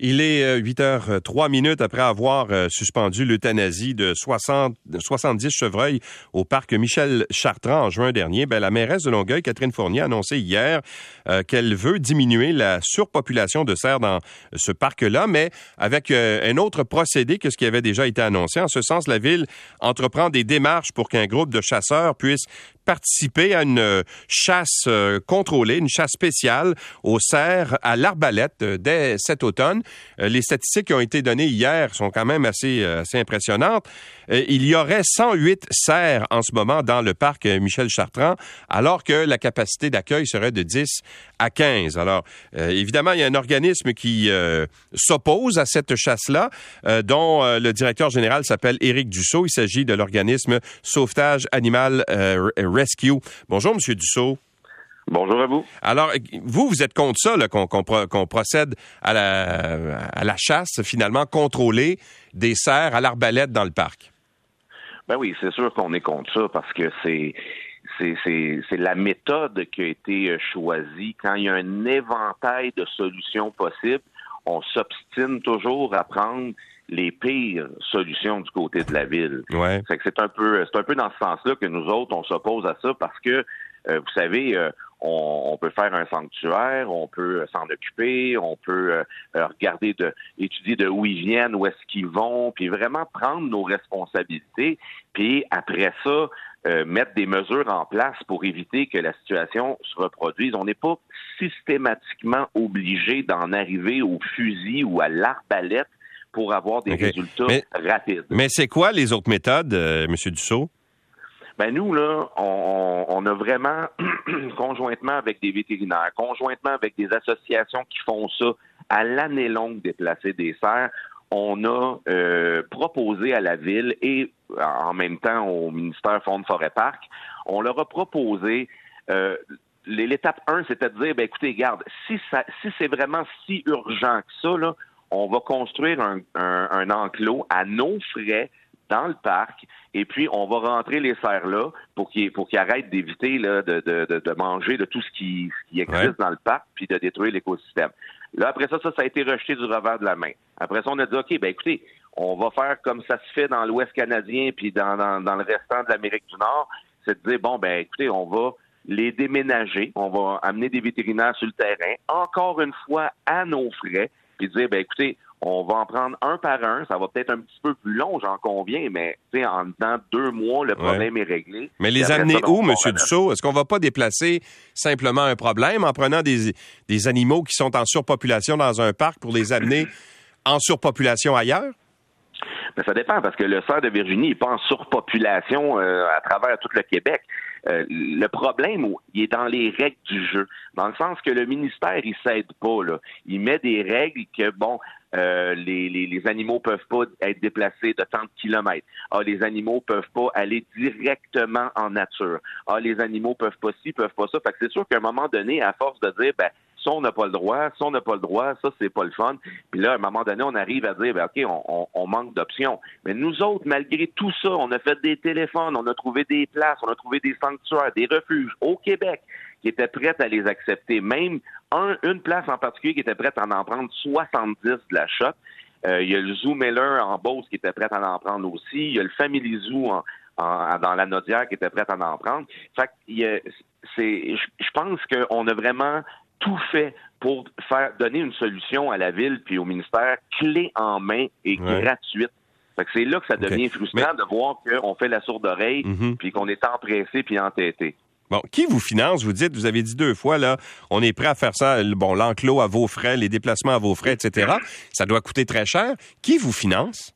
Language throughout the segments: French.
Il est 8h03 minutes après avoir euh, suspendu l'euthanasie de 60, 70 chevreuils au parc Michel Chartrand en juin dernier. Ben, la mairesse de Longueuil, Catherine Fournier, a annoncé hier euh, qu'elle veut diminuer la surpopulation de cerfs dans ce parc-là, mais avec euh, un autre procédé que ce qui avait déjà été annoncé. En ce sens, la ville entreprend des démarches pour qu'un groupe de chasseurs puisse participer à une chasse contrôlée, une chasse spéciale aux cerfs à l'arbalète dès cet automne. Euh, les statistiques qui ont été données hier sont quand même assez, euh, assez impressionnantes. Euh, il y aurait 108 cerfs en ce moment dans le parc Michel Chartrand, alors que la capacité d'accueil serait de 10 à 15. Alors, évidemment, il y a un organisme qui s'oppose à cette chasse-là, dont le directeur général s'appelle Éric Dussault. Il s'agit de l'organisme Sauvetage Animal Rescue. Bonjour, Monsieur Dussault. Bonjour à vous. Alors, vous, vous êtes contre ça, qu'on procède à la, à la chasse, finalement, contrôlée des cerfs à l'arbalète dans le parc? Ben oui, c'est sûr qu'on est contre ça parce que c'est c'est la méthode qui a été choisie. Quand il y a un éventail de solutions possibles, on s'obstine toujours à prendre les pires solutions du côté de la ville. Ouais. C'est un peu c'est un peu dans ce sens-là que nous autres on s'oppose à ça parce que euh, vous savez, euh, on, peut faire un sanctuaire, on peut euh, s'en occuper, on peut regarder, de, étudier de où ils viennent, où est-ce qu'ils vont, puis vraiment prendre nos responsabilités, puis après ça, mettre des mesures en place pour éviter que la situation se reproduise. On n'est pas systématiquement obligé d'en arriver au fusil ou à l'arbalète pour avoir des résultats rapides. Mais c'est quoi les autres méthodes, M. Dussault? Ben nous, là, on, on a vraiment, conjointement avec des vétérinaires, conjointement avec des associations qui font ça à l'année longue déplacer des cerfs, on a euh, proposé à la ville et en même temps au ministère Fonds de Forêt Parc, on leur a proposé euh, l'étape 1, c'était de dire, ben écoutez, garde, si, ça, si c'est vraiment si urgent que ça, là, on va construire un, un, un enclos à nos frais dans le parc, et puis on va rentrer les cerfs là pour qu'ils pour qu'ils arrêtent d'éviter de, de, de, de, manger de tout ce qui, qui existe dans le parc, puis de détruire l'écosystème. Là, après ça, ça, ça a été rejeté du revers de la main. Après ça, on a dit, OK, ben écoutez, on va faire comme ça se fait dans l'Ouest canadien puis dans, dans, dans le restant de l'Amérique du Nord, c'est de dire, bon, ben écoutez, on va les déménager, on va amener des vétérinaires sur le terrain, encore une fois à nos frais, puis dire, ben écoutez, on va en prendre un par un. Ça va peut-être un petit peu plus long, j'en conviens, mais en dedans deux mois, le problème est réglé. Mais les amener où, M. Dussault? Est-ce qu'on va pas déplacer simplement un problème en prenant des, des animaux qui sont en surpopulation dans un parc pour les amener en surpopulation ailleurs? Mais ça dépend parce que le cerf de Virginie pas en surpopulation euh, à travers tout le Québec. Euh, le problème, il est dans les règles du jeu, dans le sens que le ministère, il s'aide pas. Là. Il met des règles que, bon, euh, les, les, les, animaux peuvent pas être déplacés de tant de kilomètres. Ah, les animaux peuvent pas aller directement en nature. Ah, les animaux peuvent pas ci, peuvent pas ça. Fait que c'est sûr qu'à un moment donné, à force de dire, ben, ça, on n'a pas le droit, ça, on n'a pas le droit, ça, c'est pas le fun. Puis là, à un moment donné, on arrive à dire, ben, OK, on, manque d'options. Mais nous autres, malgré tout ça, on a fait des téléphones, on a trouvé des places, on a trouvé des sanctuaires, des refuges au Québec qui étaient prêtes à les accepter. Même un, une place en particulier qui était prête à en prendre 70 de la shot. Euh, il y a le Zoo Miller en Beauce qui était prêt à en prendre aussi. Il y a le Family Zoo dans la Nodière qui était prête à en prendre. Fait que, c'est, je pense qu'on a vraiment tout fait pour faire donner une solution à la ville puis au ministère clé en main et gratuite. Fait que c'est là que ça devient frustrant de voir qu'on fait la sourde oreille mm-hmm. puis qu'on est empressé puis entêté. Bon, qui vous finance? Vous dites, vous avez dit deux fois, là, on est prêt à faire ça, bon, l'enclos à vos frais, les déplacements à vos frais, etc. Ça doit coûter très cher. Qui vous finance?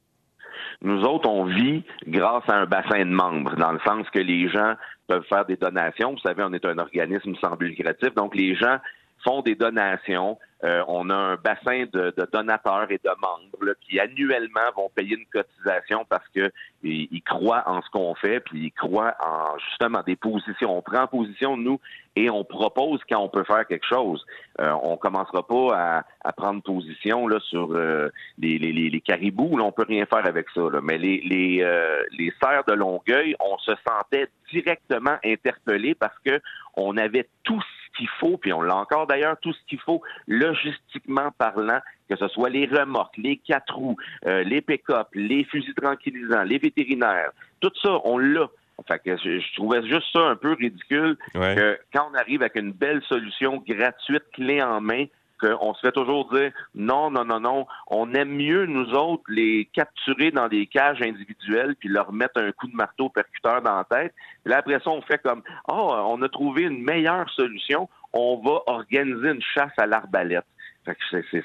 Nous autres, on vit grâce à un bassin de membres, dans le sens que les gens peuvent faire des donations. Vous savez, on est un organisme sans but lucratif, donc les gens font des donations. Euh, on a un bassin de, donateurs et de membres qui annuellement vont payer une cotisation parce que ils, croient en ce qu'on fait, puis ils croient en justement des positions. On prend position nous et on propose quand on peut faire quelque chose. Euh, on commencera pas à, prendre position là sur euh, les, les, les, caribous. Là, on peut rien faire avec ça. Mais les les, euh, les serres de Longueuil, on se sentait directement interpellés parce que on avait tout ce qu'il faut, puis on l'a encore d'ailleurs, tout ce qu'il faut logistiquement parlant, que ce soit les remorques, les quatre roues, euh, les pick-up, les fusils tranquillisants, les vétérinaires, tout ça, on l'a. Fait que je, trouvais juste ça un peu ridicule que quand on arrive avec une belle solution gratuite, clé en main, qu'on se fait toujours dire non, non, non, non, on aime mieux, nous autres, les capturer dans des cages individuelles puis leur mettre un coup de marteau percuteur dans la tête. Là, après ça, on fait comme oh, on a trouvé une meilleure solution, on va organiser une chasse à l'arbalète.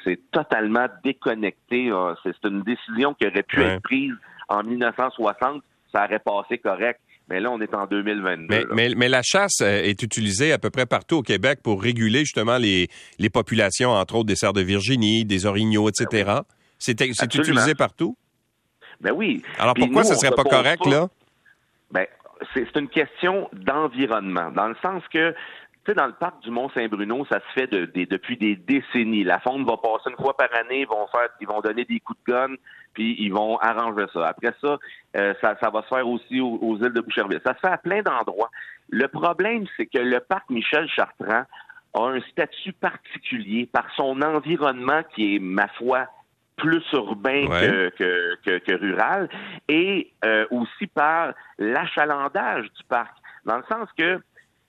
C'est totalement déconnecté. C'est une décision qui aurait pu être prise en 1960. Ça aurait passé correct. Mais là, on est en 2022. Mais, mais, la chasse euh, est utilisée à peu près partout au Québec pour réguler justement les, les populations, entre autres des cerfs de Virginie, des orignaux, etc. Ben c'est utilisé partout? Ben oui. Alors pourquoi ce ne serait pas correct, là? Ben, c'est une question d'environnement, dans le sens que tu sais, dans le parc du Mont-Saint-Bruno, ça se fait depuis des décennies. La faune va passer une fois par année, ils vont faire, ils vont donner des coups de gun, puis ils vont arranger ça. Après ça, euh, ça, va se faire aussi aux, îles de Boucherville. Ça se fait à plein d'endroits. Le problème, c'est que le parc Michel Chartrand a un statut particulier par son environnement qui est, ma foi, plus urbain que, que, rural, et euh, aussi par l'achalandage du parc. Dans le sens que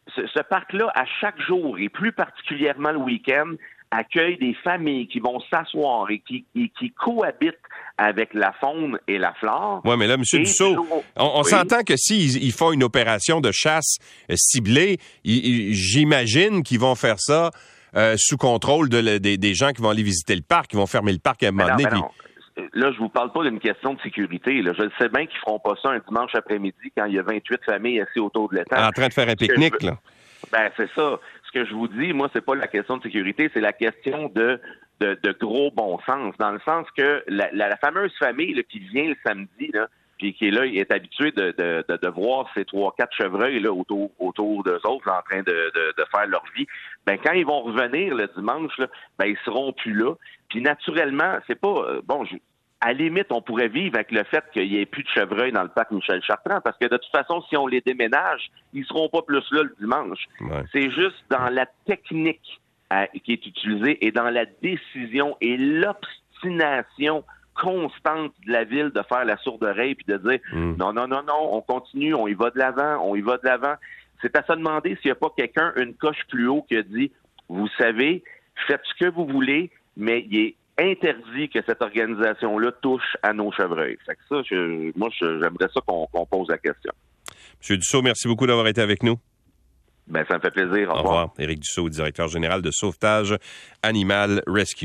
ce, parc-là, à chaque jour, et plus particulièrement le week-end, accueille des familles qui vont s'asseoir et qui, qui cohabitent avec la faune et la flore. Oui, mais là, M. Dussault, on, s'entend que s'ils font une opération de chasse euh, ciblée, j'imagine qu'ils vont faire ça euh, sous contrôle de, des gens qui vont aller visiter le parc, qui vont fermer le parc à un moment donné là, je vous parle pas d'une question de sécurité. Là. Je sais bien qu'ils feront pas ça un dimanche après-midi quand il y a 28 familles assises autour de l'étang. En train de faire un pique-nique, là. Ben, c'est ça. Que je vous dis, moi, c'est pas la question de sécurité, c'est la question de, de, gros bon sens. Dans le sens que la, fameuse famille qui vient le samedi, là, puis qui est là, il est habitué de, de, de, voir ces trois, quatre chevreuils là, autour, autour d'eux autres en train de, de, faire leur vie. Ben, quand ils vont revenir le dimanche, là, ben, ils seront plus là. Puis naturellement, c'est pas euh, bon, je, à la limite, on pourrait vivre avec le fait qu'il n'y ait plus de chevreuils dans le parc Michel Chartrand, parce que de toute façon, si on les déménage, ils seront pas plus là le dimanche. C'est juste dans la technique euh, qui est utilisée et dans la décision et l'obstination constante de la ville de faire la sourde oreille puis de dire mm. non, non, non, non, on continue, on y va de l'avant, on y va de l'avant. C'est à se demander s'il n'y a pas quelqu'un, une coche plus haut, qui a dit Vous savez, faites ce que vous voulez, mais il est interdit que cette organisation-là touche à nos chevreuils. Fait que ça, moi, j'aimerais ça qu'on pose la question. Monsieur Dussault, merci beaucoup d'avoir été avec nous. Ben, ça me fait plaisir. Au, revoir. Éric Dussault, directeur général de Sauvetage Animal Rescue.